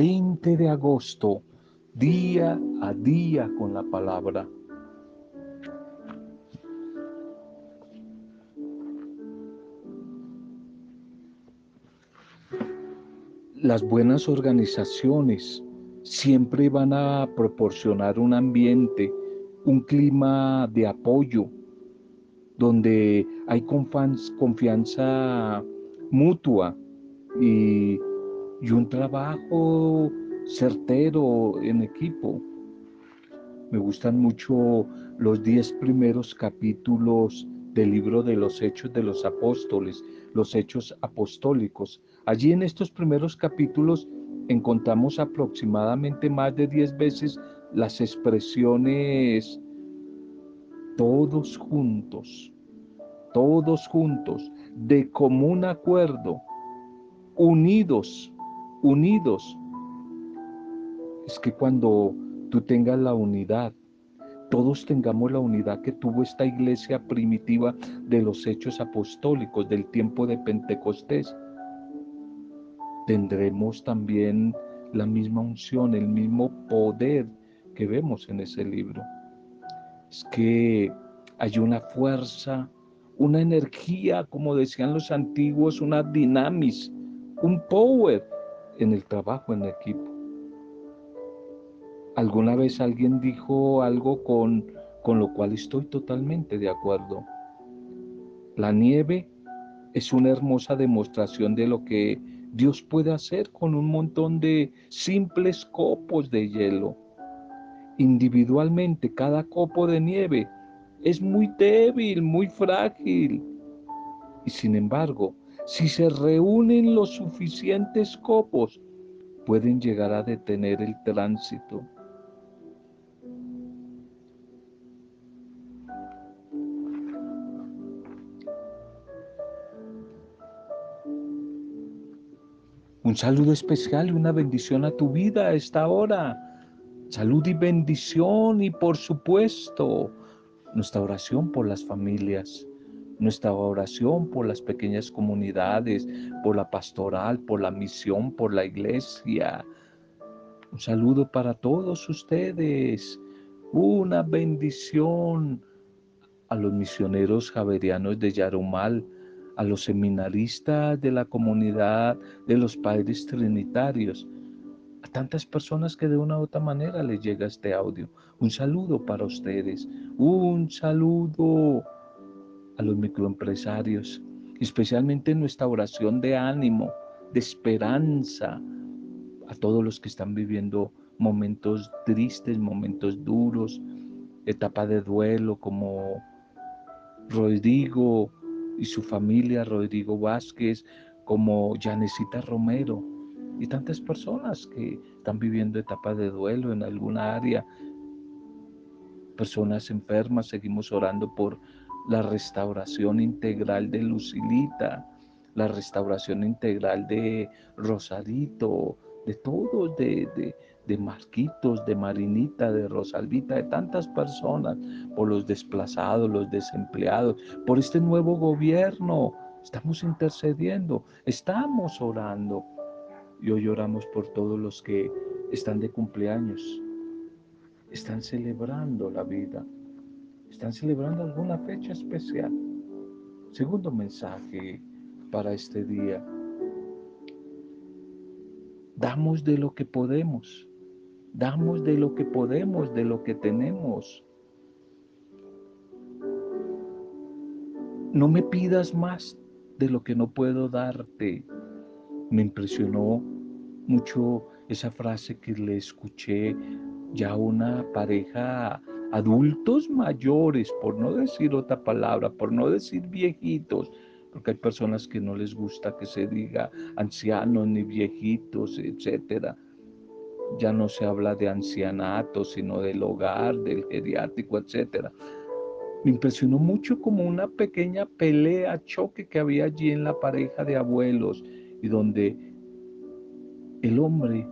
20 de agosto, día a día con la palabra. Las buenas organizaciones siempre van a proporcionar un ambiente, un clima de apoyo, donde hay confianza mutua y, un trabajo certero en equipo. Me gustan mucho los diez primeros capítulos del libro de los Hechos de los Apóstoles, los Hechos Apostólicos. Allí en estos primeros capítulos encontramos aproximadamente más de diez veces las expresiones todos juntos, todos juntos, de común acuerdo, unidos, unidos. Es que cuando tú tengas la unidad, todos tengamos la unidad que tuvo esta iglesia primitiva de los hechos apostólicos del tiempo de Pentecostés, tendremos también la misma unción, el mismo poder que vemos en ese libro. Es que hay una fuerza, una energía, como decían los antiguos, una dinamis, un power en el trabajo en equipo. Alguna vez alguien dijo algo con, con lo cual estoy totalmente de acuerdo. La nieve es una hermosa demostración de lo que Dios puede hacer con un montón de simples copos de hielo. Individualmente, cada copo de nieve es muy débil, muy frágil. Y sin embargo, si se reúnen los suficientes copos, pueden llegar a detener el tránsito. Un saludo especial y una bendición a tu vida a esta hora. Salud y bendición y por supuesto nuestra oración por las familias, nuestra oración por las pequeñas comunidades, por la pastoral, por la misión, por la iglesia. Un saludo para todos ustedes. Una bendición a los misioneros javerianos de Yarumal a los seminaristas de la comunidad de los padres trinitarios, a tantas personas que de una u otra manera les llega este audio. Un saludo para ustedes, un saludo a los microempresarios, especialmente nuestra oración de ánimo, de esperanza, a todos los que están viviendo momentos tristes, momentos duros, etapa de duelo como Rodrigo, y su familia, Rodrigo Vázquez, como Janesita Romero y tantas personas que están viviendo etapas de duelo en alguna área, personas enfermas, seguimos orando por la restauración integral de Lucilita, la restauración integral de Rosarito, de todos, de, de, de Marquitos, de Marinita, de Rosalvita, de tantas personas, por los desplazados, los desempleados, por este nuevo gobierno. Estamos intercediendo, estamos orando. Y hoy oramos por todos los que están de cumpleaños, están celebrando la vida, están celebrando alguna fecha especial. Segundo mensaje para este día. Damos de lo que podemos Damos de lo que podemos, de lo que tenemos. No me pidas más de lo que no puedo darte. Me impresionó mucho esa frase que le escuché ya una pareja adultos mayores, por no decir otra palabra, por no decir viejitos, porque hay personas que no les gusta que se diga ancianos ni viejitos, etcétera ya no se habla de ancianato, sino del hogar, del geriátrico, etc. Me impresionó mucho como una pequeña pelea, choque que había allí en la pareja de abuelos y donde el hombre,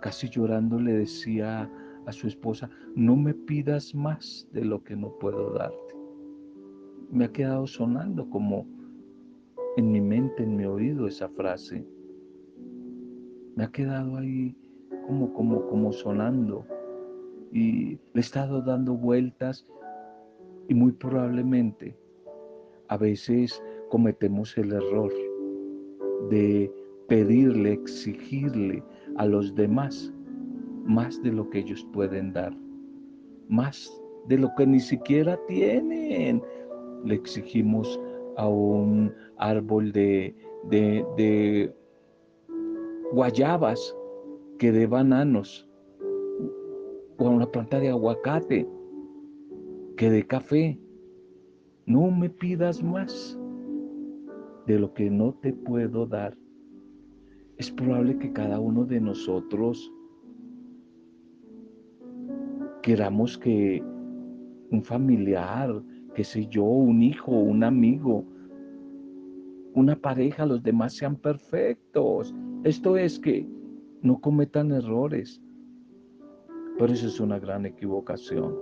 casi llorando, le decía a su esposa, no me pidas más de lo que no puedo darte. Me ha quedado sonando como en mi mente, en mi oído esa frase. Me ha quedado ahí como, como, como sonando y le he estado dando vueltas y muy probablemente a veces cometemos el error de pedirle, exigirle a los demás más de lo que ellos pueden dar, más de lo que ni siquiera tienen. Le exigimos a un árbol de, guayabas que de bananos o a una planta de aguacate que de café. No me pidas más de lo que no te puedo dar. Es probable que cada uno de nosotros queramos que un familiar, qué sé yo, un hijo, un amigo, una pareja, los demás sean perfectos. Esto es que no cometan errores. Pero eso es una gran equivocación.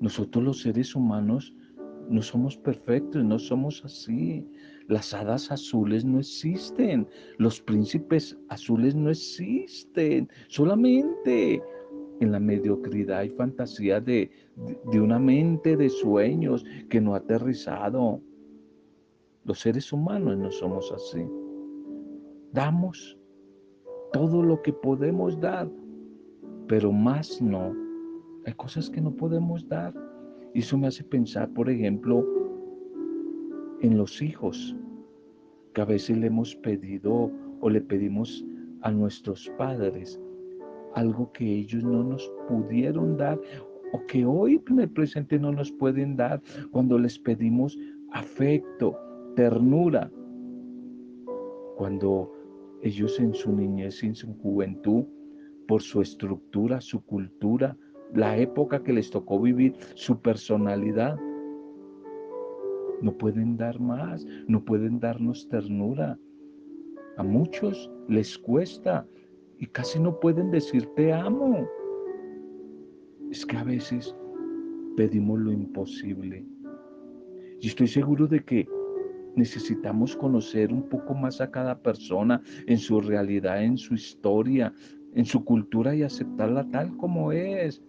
Nosotros los seres humanos no somos perfectos, no somos así. Las hadas azules no existen, los príncipes azules no existen. Solamente en la mediocridad y fantasía de, de, una mente de sueños que no ha aterrizado. Los seres humanos no somos así. Damos todo lo que podemos dar, pero más no. Hay cosas que no podemos dar. Y eso me hace pensar, por ejemplo, en los hijos, que a veces le hemos pedido o le pedimos a nuestros padres algo que ellos no nos pudieron dar o que hoy en el presente no nos pueden dar cuando les pedimos afecto, ternura, cuando ellos en su niñez y en su juventud, por su estructura, su cultura, la época que les tocó vivir, su personalidad. No pueden dar más, no pueden darnos ternura. A muchos les cuesta y casi no pueden decir te amo. Es que a veces pedimos lo imposible. Y estoy seguro de que necesitamos conocer un poco más a cada persona en su realidad, en su historia, en su cultura y aceptarla tal como es.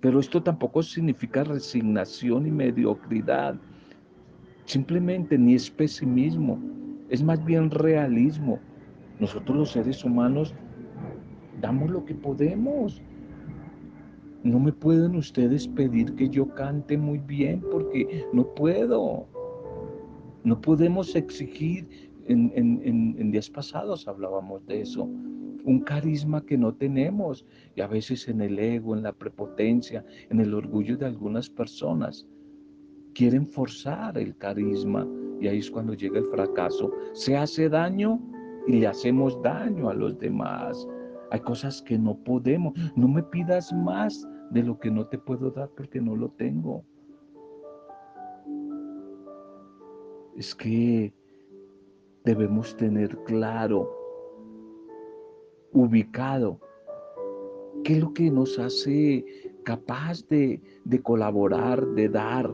Pero esto tampoco significa resignación y mediocridad. Simplemente ni es pesimismo, es más bien realismo. Nosotros los seres humanos damos lo que podemos. No me pueden ustedes pedir que yo cante muy bien porque no puedo. No podemos exigir, en, en días pasados hablábamos de eso, un carisma que no tenemos y a veces en el ego, en la prepotencia, en el orgullo de algunas personas. Quieren forzar el carisma y ahí es cuando llega el fracaso. Se hace daño y le hacemos daño a los demás. Hay cosas que no podemos. No me pidas más de lo que no te puedo dar porque no lo tengo. Es que debemos tener claro ubicado. ¿Qué es lo que nos hace capaz de, de colaborar, de dar,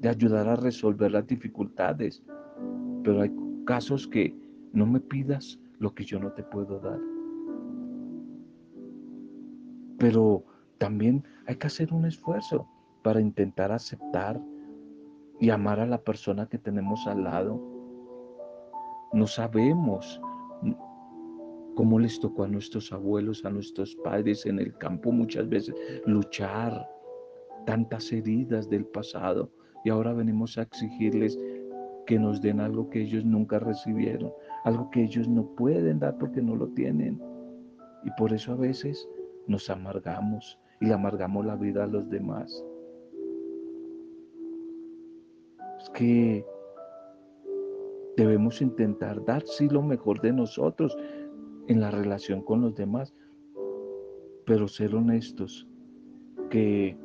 de ayudar a resolver las dificultades? Pero hay casos que no me pidas lo que yo no te puedo dar. Pero también hay que hacer un esfuerzo para intentar aceptar y amar a la persona que tenemos al lado. No sabemos cómo les tocó a nuestros abuelos, a nuestros padres en el campo muchas veces luchar tantas heridas del pasado y ahora venimos a exigirles que nos den algo que ellos nunca recibieron, algo que ellos no pueden dar porque no lo tienen. Y por eso a veces nos amargamos y amargamos la vida a los demás. Es que debemos intentar dar sí lo mejor de nosotros, en la relación con los demás, pero ser honestos, que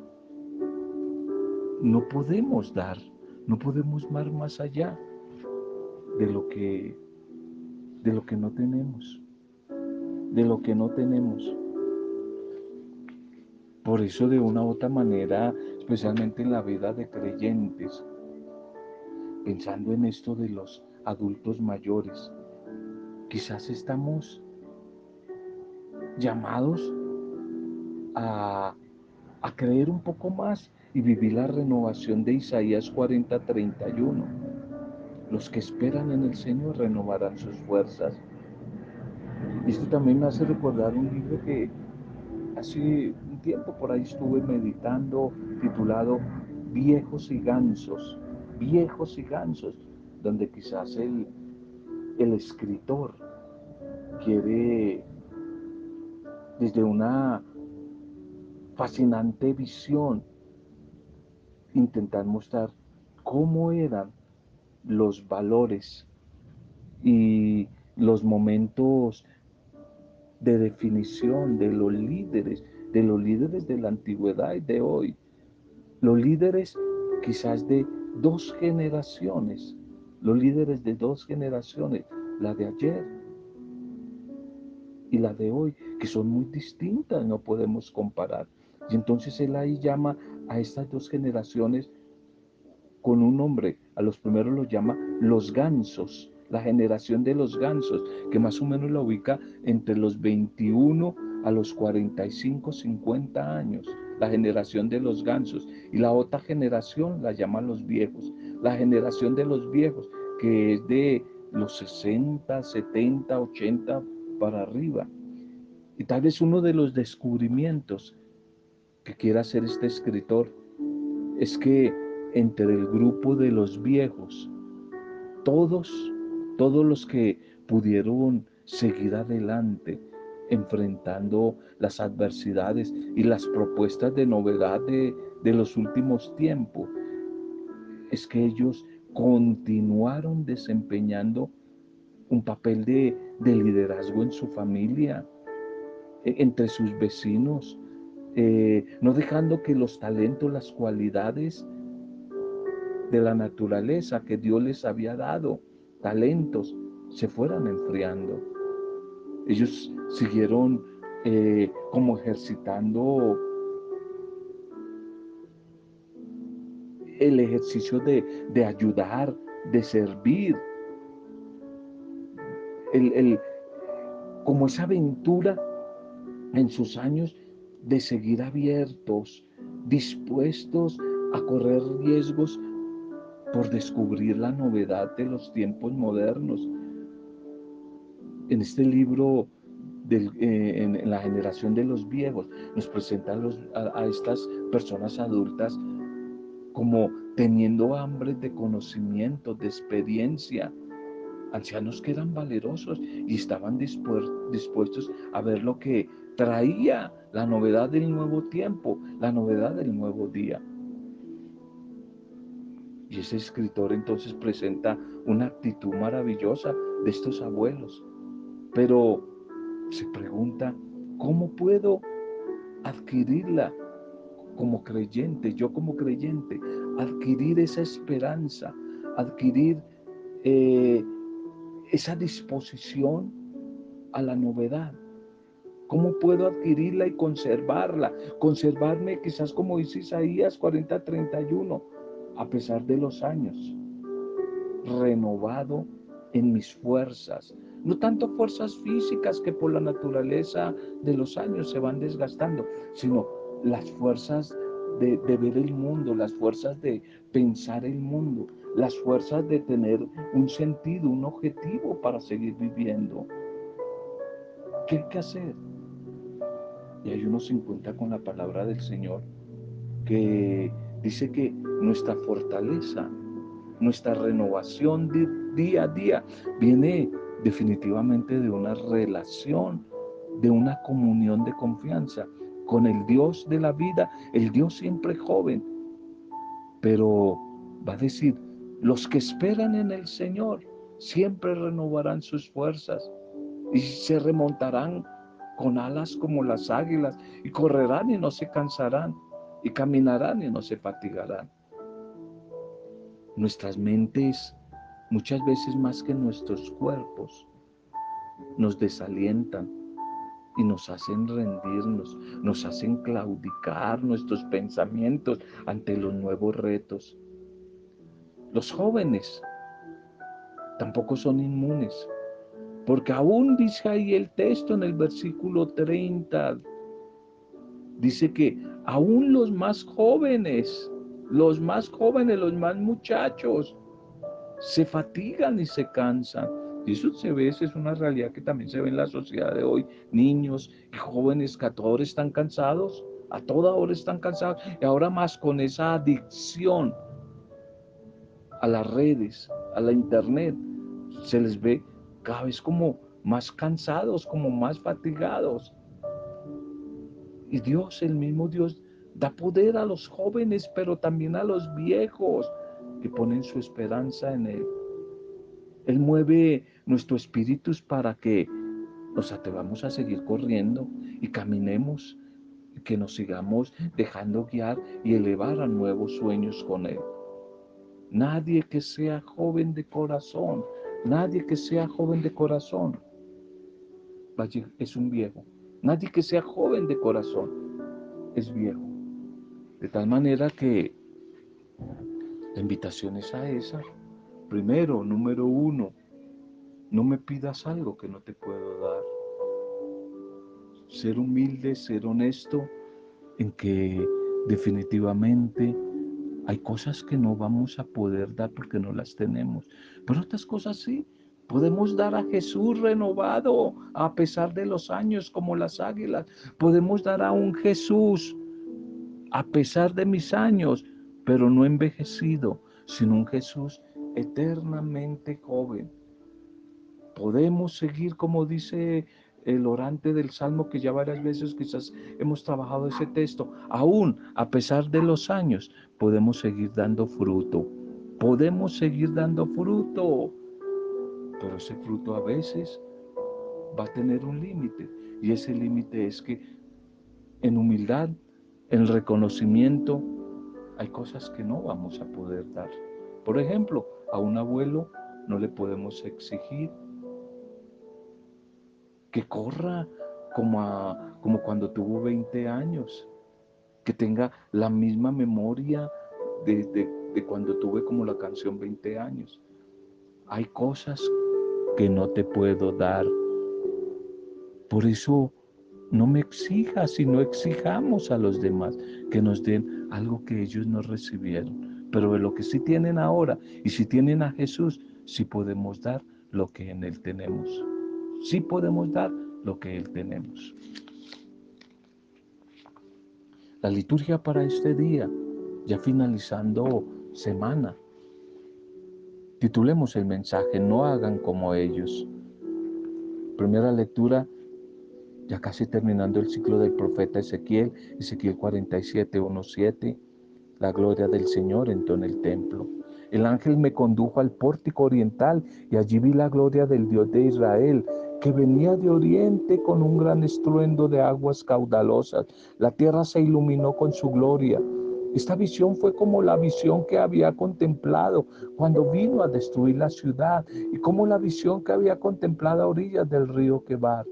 no podemos dar, no podemos dar más allá de lo que de lo que no tenemos, de lo que no tenemos. Por eso de una u otra manera, especialmente en la vida de creyentes, pensando en esto de los adultos mayores, quizás estamos llamados a, a creer un poco más y vivir la renovación de Isaías 40, 31. Los que esperan en el Señor renovarán sus fuerzas. Esto también me hace recordar un libro que hace un tiempo por ahí estuve meditando, titulado Viejos y Gansos, Viejos y Gansos, donde quizás el, el escritor quiere desde una fascinante visión intentar mostrar cómo eran los valores y los momentos de definición de los líderes, de los líderes de la antigüedad y de hoy. Los líderes quizás de dos generaciones, los líderes de dos generaciones, la de ayer y la de hoy, que son muy distintas, no podemos comparar. Y entonces él ahí llama a estas dos generaciones con un nombre. A los primeros los llama los gansos, la generación de los gansos, que más o menos la ubica entre los 21 a los 45, 50 años, la generación de los gansos. Y la otra generación la llama los viejos, la generación de los viejos, que es de los 60, 70, 80 para arriba. Y tal vez uno de los descubrimientos que quiere hacer este escritor es que entre el grupo de los viejos, todos, todos los que pudieron seguir adelante, enfrentando las adversidades y las propuestas de novedad de, de los últimos tiempos, es que ellos continuaron desempeñando un papel de, de liderazgo en su familia, e, entre sus vecinos, eh, no dejando que los talentos, las cualidades de la naturaleza que Dios les había dado, talentos, se fueran enfriando. Ellos siguieron eh, como ejercitando el ejercicio de, de ayudar, de servir, el, el, como esa aventura en sus años de seguir abiertos, dispuestos a correr riesgos por descubrir la novedad de los tiempos modernos. En este libro, eh, en, la generación de los viejos, nos presentan a, a estas personas adultas como teniendo hambre de conocimiento, de experiencia, ancianos que eran valerosos y estaban dispuestos a ver lo que traía la novedad del nuevo tiempo, la novedad del nuevo día. Y ese escritor entonces presenta una actitud maravillosa de estos abuelos. Pero se pregunta, ¿cómo puedo adquirirla como creyente, yo como creyente, adquirir esa esperanza, adquirir eh, esa disposición a la novedad? ¿Cómo puedo adquirirla y conservarla? Conservarme quizás como dice Isaías 40:31, a pesar de los años, renovado en mis fuerzas. No tanto fuerzas físicas que por la naturaleza de los años se van desgastando, sino las fuerzas de, ver el mundo, las fuerzas de pensar el mundo, las fuerzas de tener un sentido, un objetivo para seguir viviendo. ¿Qué hay que hacer? Y ahí uno se encuentra con la palabra del Señor que dice que nuestra fortaleza, nuestra renovación de día a día viene definitivamente de una relación, de una comunión de confianza con el Dios de la vida, el Dios siempre joven. Pero va a decir, los que esperan en el Señor siempre renovarán sus fuerzas y se remontarán con alas como las águilas, y correrán y no se cansarán, y caminarán y no se fatigarán. Nuestras mentes, muchas veces más que nuestros cuerpos, nos desalientan y nos hacen rendirnos, nos hacen claudicar nuestros pensamientos ante los nuevos retos. Los jóvenes tampoco son inmunes Porque aún dice ahí el texto en el versículo 30, dice que aún los más jóvenes, los más jóvenes, los más muchachos, se fatigan y se cansan. Y eso se ve, es una realidad que también se ve en la sociedad de hoy. Niños y jóvenes que a toda hora están cansados, a toda hora están cansados. Y ahora más con esa adicción a las redes, a la internet, se les ve cada vez como más cansados, como más fatigados. Y Dios, el mismo Dios, da poder a los jóvenes, pero también a los viejos que ponen su esperanza en Él. Él mueve nuestros espíritus para que nos atrevamos a seguir corriendo y caminemos, y que nos sigamos dejando guiar y elevar a nuevos sueños con Él. Nadie que sea joven de corazón, nadie que sea joven de corazón es un viejo. Nadie que sea joven de corazón es viejo. De tal manera que la invitación es a esa. Primero, número uno, no me pidas algo que no te puedo dar. Ser humilde, ser honesto en que definitivamente hay cosas que no vamos a poder dar porque no las tenemos, pero otras cosas sí. Podemos dar a Jesús renovado a pesar de los años como las águilas. Podemos dar a un Jesús a pesar de mis años, pero no envejecido, sino un Jesús eternamente joven. Podemos seguir como dice el orante del Salmo que ya varias veces quizás hemos trabajado ese texto. Aún a pesar de los años, podemos seguir dando fruto. Podemos seguir dando fruto. Pero ese fruto a veces va a tener un límite. Y ese límite es que en humildad, en reconocimiento, hay cosas que no vamos a poder dar. Por ejemplo, a un abuelo no le podemos exigir que corra como, como cuando tuvo 20 años, que tenga la misma memoria de, de cuando tuve como la canción 20 años. Hay cosas que no te puedo dar. Por eso no me exijas y no exijamos a los demás que nos den algo que ellos no recibieron. Pero de lo que sí tienen ahora y si tienen a Jesús, sí podemos dar lo que en Él tenemos sí podemos dar lo que Él tenemos. La liturgia para este día, ya finalizando semana, titulemos el mensaje, no hagan como ellos. Primera lectura, ya casi terminando el ciclo del profeta Ezequiel, Ezequiel 47, 1, 7, la gloria del Señor entró en el templo. El ángel me condujo al pórtico oriental y allí vi la gloria del Dios de Israel que venía de oriente con un gran estruendo de aguas caudalosas. La tierra se iluminó con su gloria. Esta visión fue como la visión que había contemplado cuando vino a destruir la ciudad y como la visión que había contemplado a orillas del río Quebar.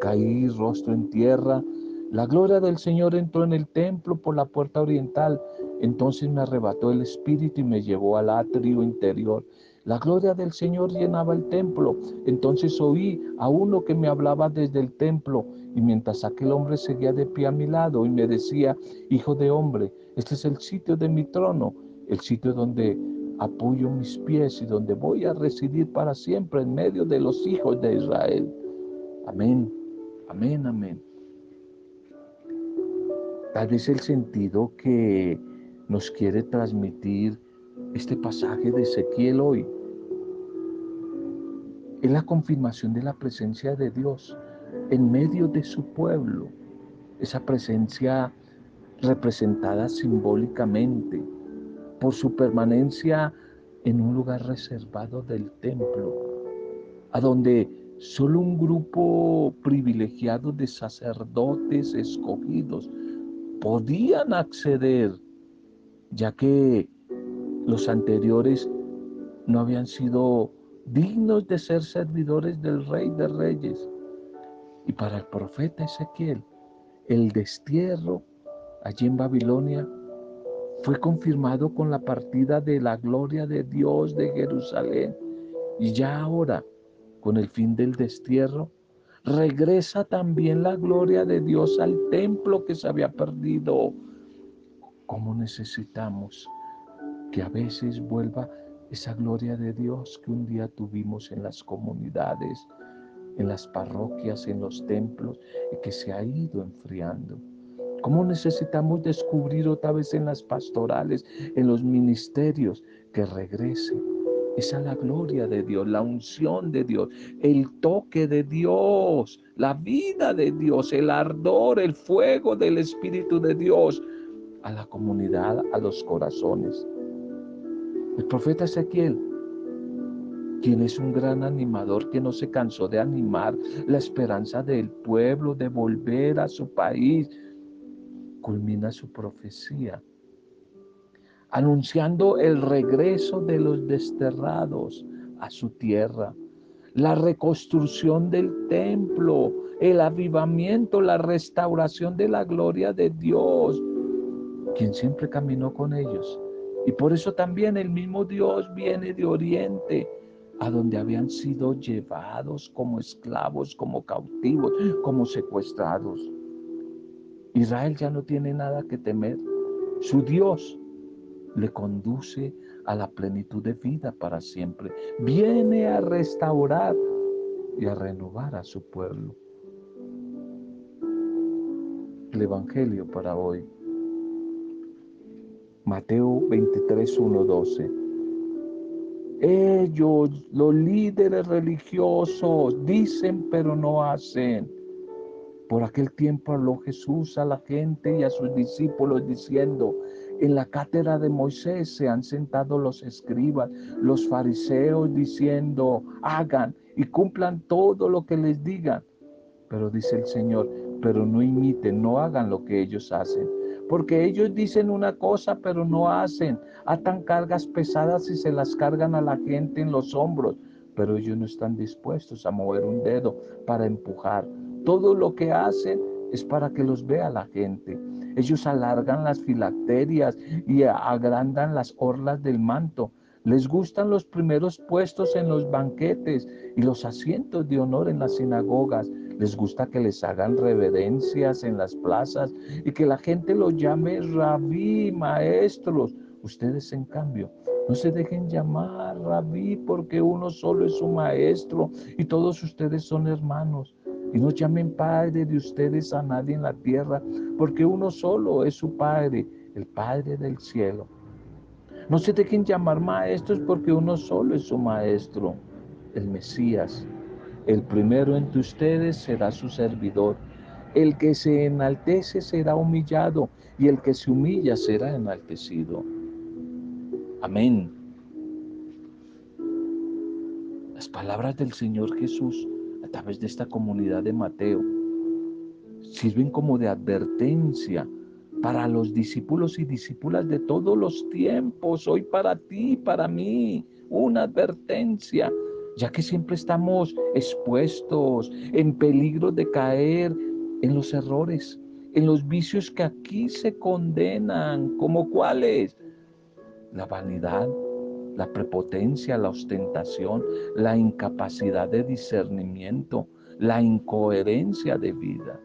Caí rostro en tierra. La gloria del Señor entró en el templo por la puerta oriental. Entonces me arrebató el espíritu y me llevó al atrio interior la gloria del Señor llenaba el templo. Entonces oí a uno que me hablaba desde el templo y mientras aquel hombre seguía de pie a mi lado y me decía, Hijo de hombre, este es el sitio de mi trono, el sitio donde apoyo mis pies y donde voy a residir para siempre en medio de los hijos de Israel. Amén, amén, amén. Tal vez el sentido que nos quiere transmitir este pasaje de Ezequiel hoy es la confirmación de la presencia de Dios en medio de su pueblo, esa presencia representada simbólicamente por su permanencia en un lugar reservado del templo, a donde solo un grupo privilegiado de sacerdotes escogidos podían acceder, ya que los anteriores no habían sido dignos de ser servidores del Rey de Reyes. Y para el profeta Ezequiel, el destierro allí en Babilonia fue confirmado con la partida de la gloria de Dios de Jerusalén. Y ya ahora con el fin del destierro, regresa también la gloria de Dios al templo que se había perdido. ¿Cómo necesitamos que a veces vuelva esa gloria de Dios que un día tuvimos en las comunidades, en las parroquias, en los templos, que se ha ido enfriando? ¿Cómo necesitamos descubrir otra vez en las pastorales, en los ministerios, que regrese? Esa es la gloria de Dios, la unción de Dios, el toque de Dios, la vida de Dios, el ardor, el fuego del Espíritu de Dios a la comunidad, a los corazones. El profeta Ezequiel, quien es un gran animador que no se cansó de animar la esperanza del pueblo de volver a su país, culmina su profecía anunciando el regreso de los desterrados a su tierra, la reconstrucción del templo, el avivamiento, la restauración de la gloria de Dios, quien siempre caminó con ellos. Y por eso también el mismo Dios viene de Oriente, a donde habían sido llevados como esclavos, como cautivos, como secuestrados. Israel ya no tiene nada que temer. Su Dios le conduce a la plenitud de vida para siempre. Viene a restaurar y a renovar a su pueblo. El Evangelio para hoy. Mateo 23, 1, 12. Ellos, los líderes religiosos, dicen pero no hacen. Por aquel tiempo habló Jesús a la gente y a sus discípulos diciendo, en la cátedra de Moisés se han sentado los escribas, los fariseos diciendo, hagan y cumplan todo lo que les digan. Pero dice el Señor, pero no imiten, no hagan lo que ellos hacen. Porque ellos dicen una cosa, pero no hacen. Atan cargas pesadas y se las cargan a la gente en los hombros. Pero ellos no están dispuestos a mover un dedo para empujar. Todo lo que hacen es para que los vea la gente. Ellos alargan las filacterias y agrandan las orlas del manto. Les gustan los primeros puestos en los banquetes y los asientos de honor en las sinagogas. Les gusta que les hagan reverencias en las plazas y que la gente los llame rabí, maestros. Ustedes, en cambio, no se dejen llamar rabí porque uno solo es su maestro y todos ustedes son hermanos. Y no llamen Padre de ustedes a nadie en la tierra, porque uno solo es su Padre, el Padre del cielo. No se dejen llamar maestros porque uno solo es su Maestro, el Mesías. El primero entre ustedes será su servidor. El que se enaltece será humillado y el que se humilla será enaltecido. Amén. Las palabras del Señor Jesús a través de esta comunidad de Mateo sirven como de advertencia para los discípulos y discípulas de todos los tiempos, hoy para ti, para mí, una advertencia, ya que siempre estamos expuestos en peligro de caer en los errores, en los vicios que aquí se condenan, como cuáles, la vanidad, la prepotencia, la ostentación, la incapacidad de discernimiento, la incoherencia de vida.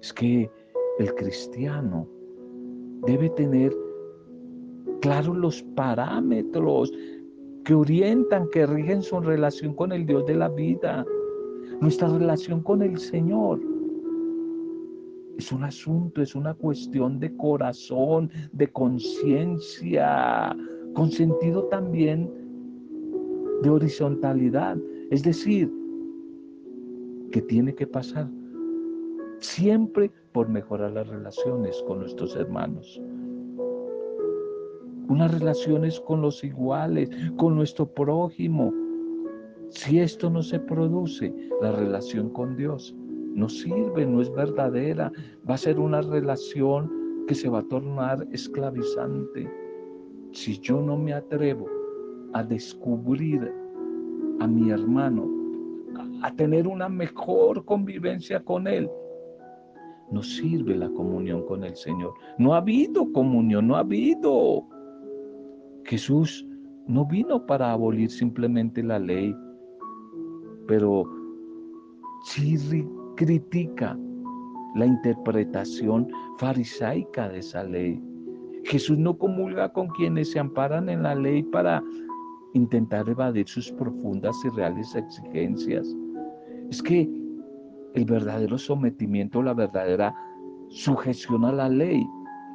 Es que el cristiano debe tener claros los parámetros que orientan, que rigen su relación con el Dios de la vida, nuestra relación con el Señor. Es un asunto, es una cuestión de corazón, de conciencia, con sentido también de horizontalidad, es decir, que tiene que pasar siempre por mejorar las relaciones con nuestros hermanos. Unas relaciones con los iguales, con nuestro prójimo. Si esto no se produce, la relación con Dios no sirve, no es verdadera. Va a ser una relación que se va a tornar esclavizante si yo no me atrevo a descubrir a mi hermano, a, tener una mejor convivencia con él, no sirve la comunión con el Señor. No ha habido comunión, no ha habido. Jesús no vino para abolir simplemente la ley. pero sí critica la interpretación farisaica de esa ley. Jesús no comulga con quienes se amparan en la ley para intentar evadir sus profundas y reales exigencias. Es que el verdadero sometimiento, la verdadera sujeción a la ley,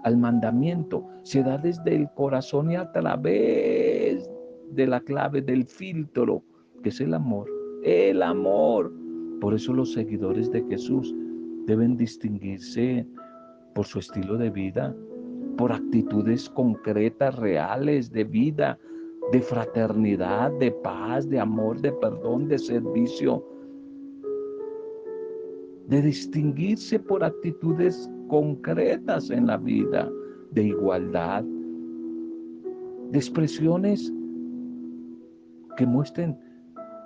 al mandamiento, se da desde el corazón y a través de la clave del filtro, que es el amor. El amor. Por eso los seguidores de Jesús deben distinguirse por su estilo de vida, por actitudes concretas, reales, de vida, de fraternidad, de paz, de amor, de perdón, de servicio, de distinguirse por actitudes concretas en la vida, de igualdad, de expresiones que muestren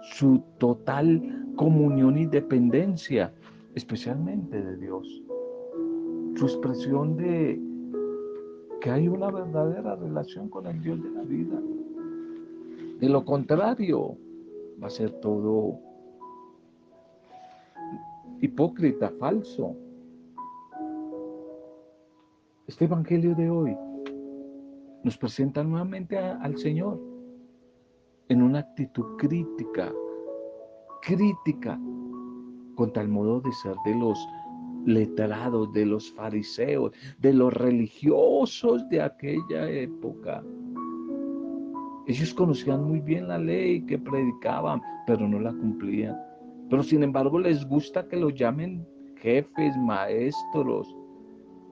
su total comunión y dependencia, especialmente de Dios. Su expresión de que hay una verdadera relación con el Dios de la vida. De lo contrario, va a ser todo hipócrita, falso. Este Evangelio de hoy nos presenta nuevamente al Señor en una actitud crítica, crítica contra el modo de ser de los letrados, de los fariseos, de los religiosos de aquella época. Ellos conocían muy bien la ley que predicaban, pero no la cumplían. Pero sin embargo les gusta que los llamen jefes, maestros.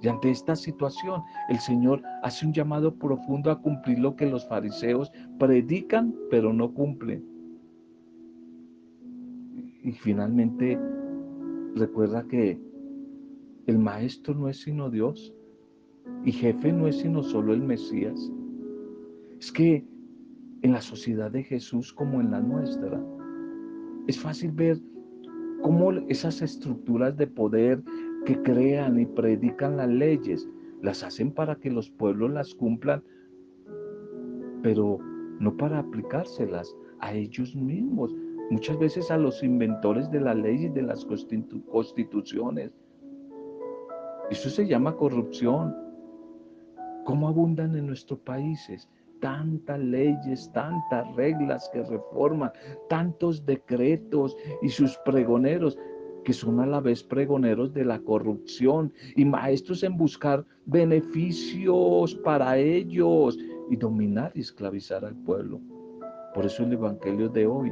Y ante esta situación, el Señor hace un llamado profundo a cumplir lo que los fariseos predican, pero no cumplen. Y finalmente recuerda que el maestro no es sino Dios y jefe no es sino solo el Mesías. Es que en la sociedad de Jesús como en la nuestra, es fácil ver cómo esas estructuras de poder que crean y predican las leyes, las hacen para que los pueblos las cumplan, pero no para aplicárselas a ellos mismos, muchas veces a los inventores de la ley y de las constituciones. Eso se llama corrupción. ¿Cómo abundan en nuestros países? tantas leyes, tantas reglas que reforman, tantos decretos y sus pregoneros que son a la vez pregoneros de la corrupción y maestros en buscar beneficios para ellos y dominar y esclavizar al pueblo. Por eso el Evangelio de hoy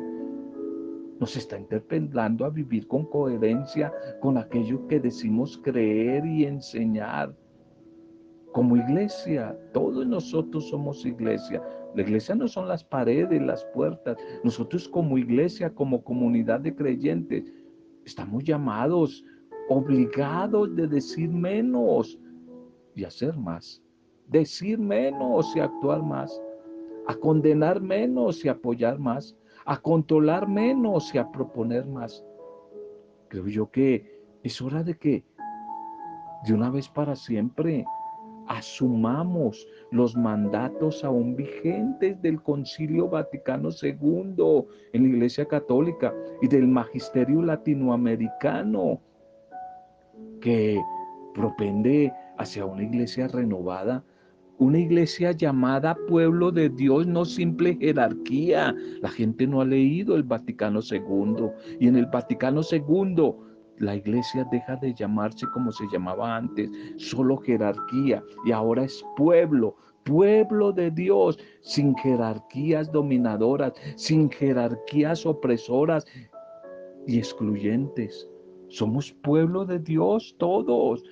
nos está interpelando a vivir con coherencia con aquello que decimos creer y enseñar como iglesia, todos nosotros somos iglesia. La iglesia no son las paredes, las puertas. Nosotros como iglesia, como comunidad de creyentes, estamos llamados, obligados de decir menos y hacer más. Decir menos y actuar más. A condenar menos y apoyar más. A controlar menos y a proponer más. Creo yo que es hora de que de una vez para siempre asumamos los mandatos aún vigentes del Concilio Vaticano II en la Iglesia Católica y del Magisterio Latinoamericano que propende hacia una iglesia renovada, una iglesia llamada pueblo de Dios, no simple jerarquía. La gente no ha leído el Vaticano II y en el Vaticano II la iglesia deja de llamarse como se llamaba antes, solo jerarquía, y ahora es pueblo, pueblo de Dios, sin jerarquías dominadoras, sin jerarquías opresoras y excluyentes. Somos pueblo de Dios todos.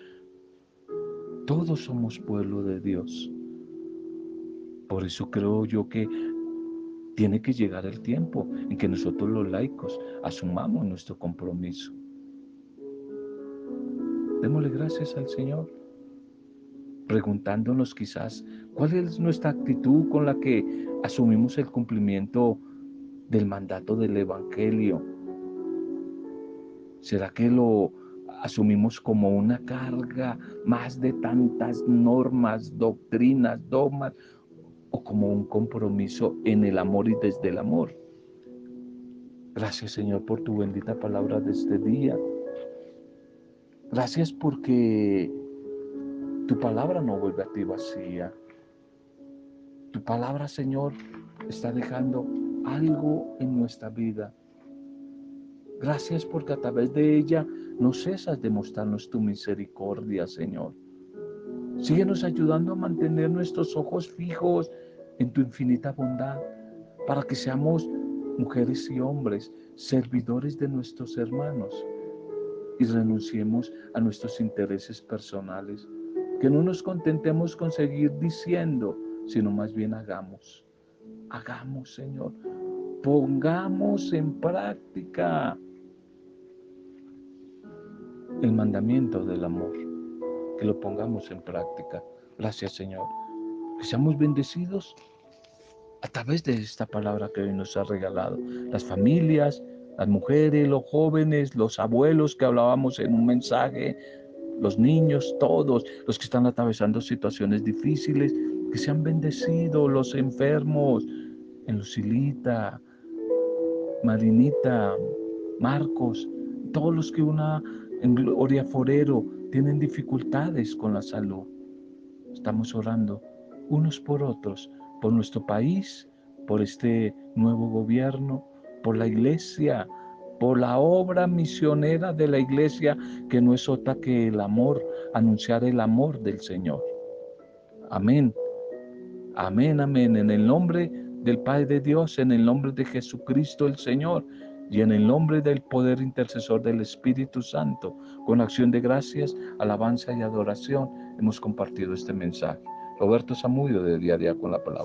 Todos somos pueblo de Dios. Por eso creo yo que tiene que llegar el tiempo en que nosotros los laicos asumamos nuestro compromiso. Démosle gracias al Señor, preguntándonos quizás cuál es nuestra actitud con la que asumimos el cumplimiento del mandato del Evangelio. ¿Será que lo asumimos como una carga más de tantas normas, doctrinas, dogmas, o como un compromiso en el amor y desde el amor? Gracias Señor por tu bendita palabra de este día. Gracias porque tu palabra no vuelve a ti vacía. Tu palabra, Señor, está dejando algo en nuestra vida. Gracias porque a través de ella no cesas de mostrarnos tu misericordia, Señor. Síguenos ayudando a mantener nuestros ojos fijos en tu infinita bondad para que seamos mujeres y hombres, servidores de nuestros hermanos y renunciemos a nuestros intereses personales. Que no nos contentemos con seguir diciendo, sino más bien hagamos. Hagamos, Señor. Pongamos en práctica el mandamiento del amor. Que lo pongamos en práctica. Gracias, Señor. Que seamos bendecidos a través de esta palabra que hoy nos ha regalado. Las familias, las mujeres, los jóvenes, los abuelos que hablábamos en un mensaje, los niños, todos los que están atravesando situaciones difíciles, que sean bendecidos, los enfermos, en Lucilita, Marinita, Marcos, todos los que una en Gloria Forero tienen dificultades con la salud. Estamos orando unos por otros por nuestro país, por este nuevo gobierno, por la iglesia, por la obra misionera de la iglesia, que no es otra que el amor, anunciar el amor del Señor. Amén. Amén, amén. En el nombre del Padre de Dios, en el nombre de Jesucristo el Señor y en el nombre del poder intercesor del Espíritu Santo, con acción de gracias, alabanza y adoración, hemos compartido este mensaje. Roberto Samudio de Día a Día con la Palabra.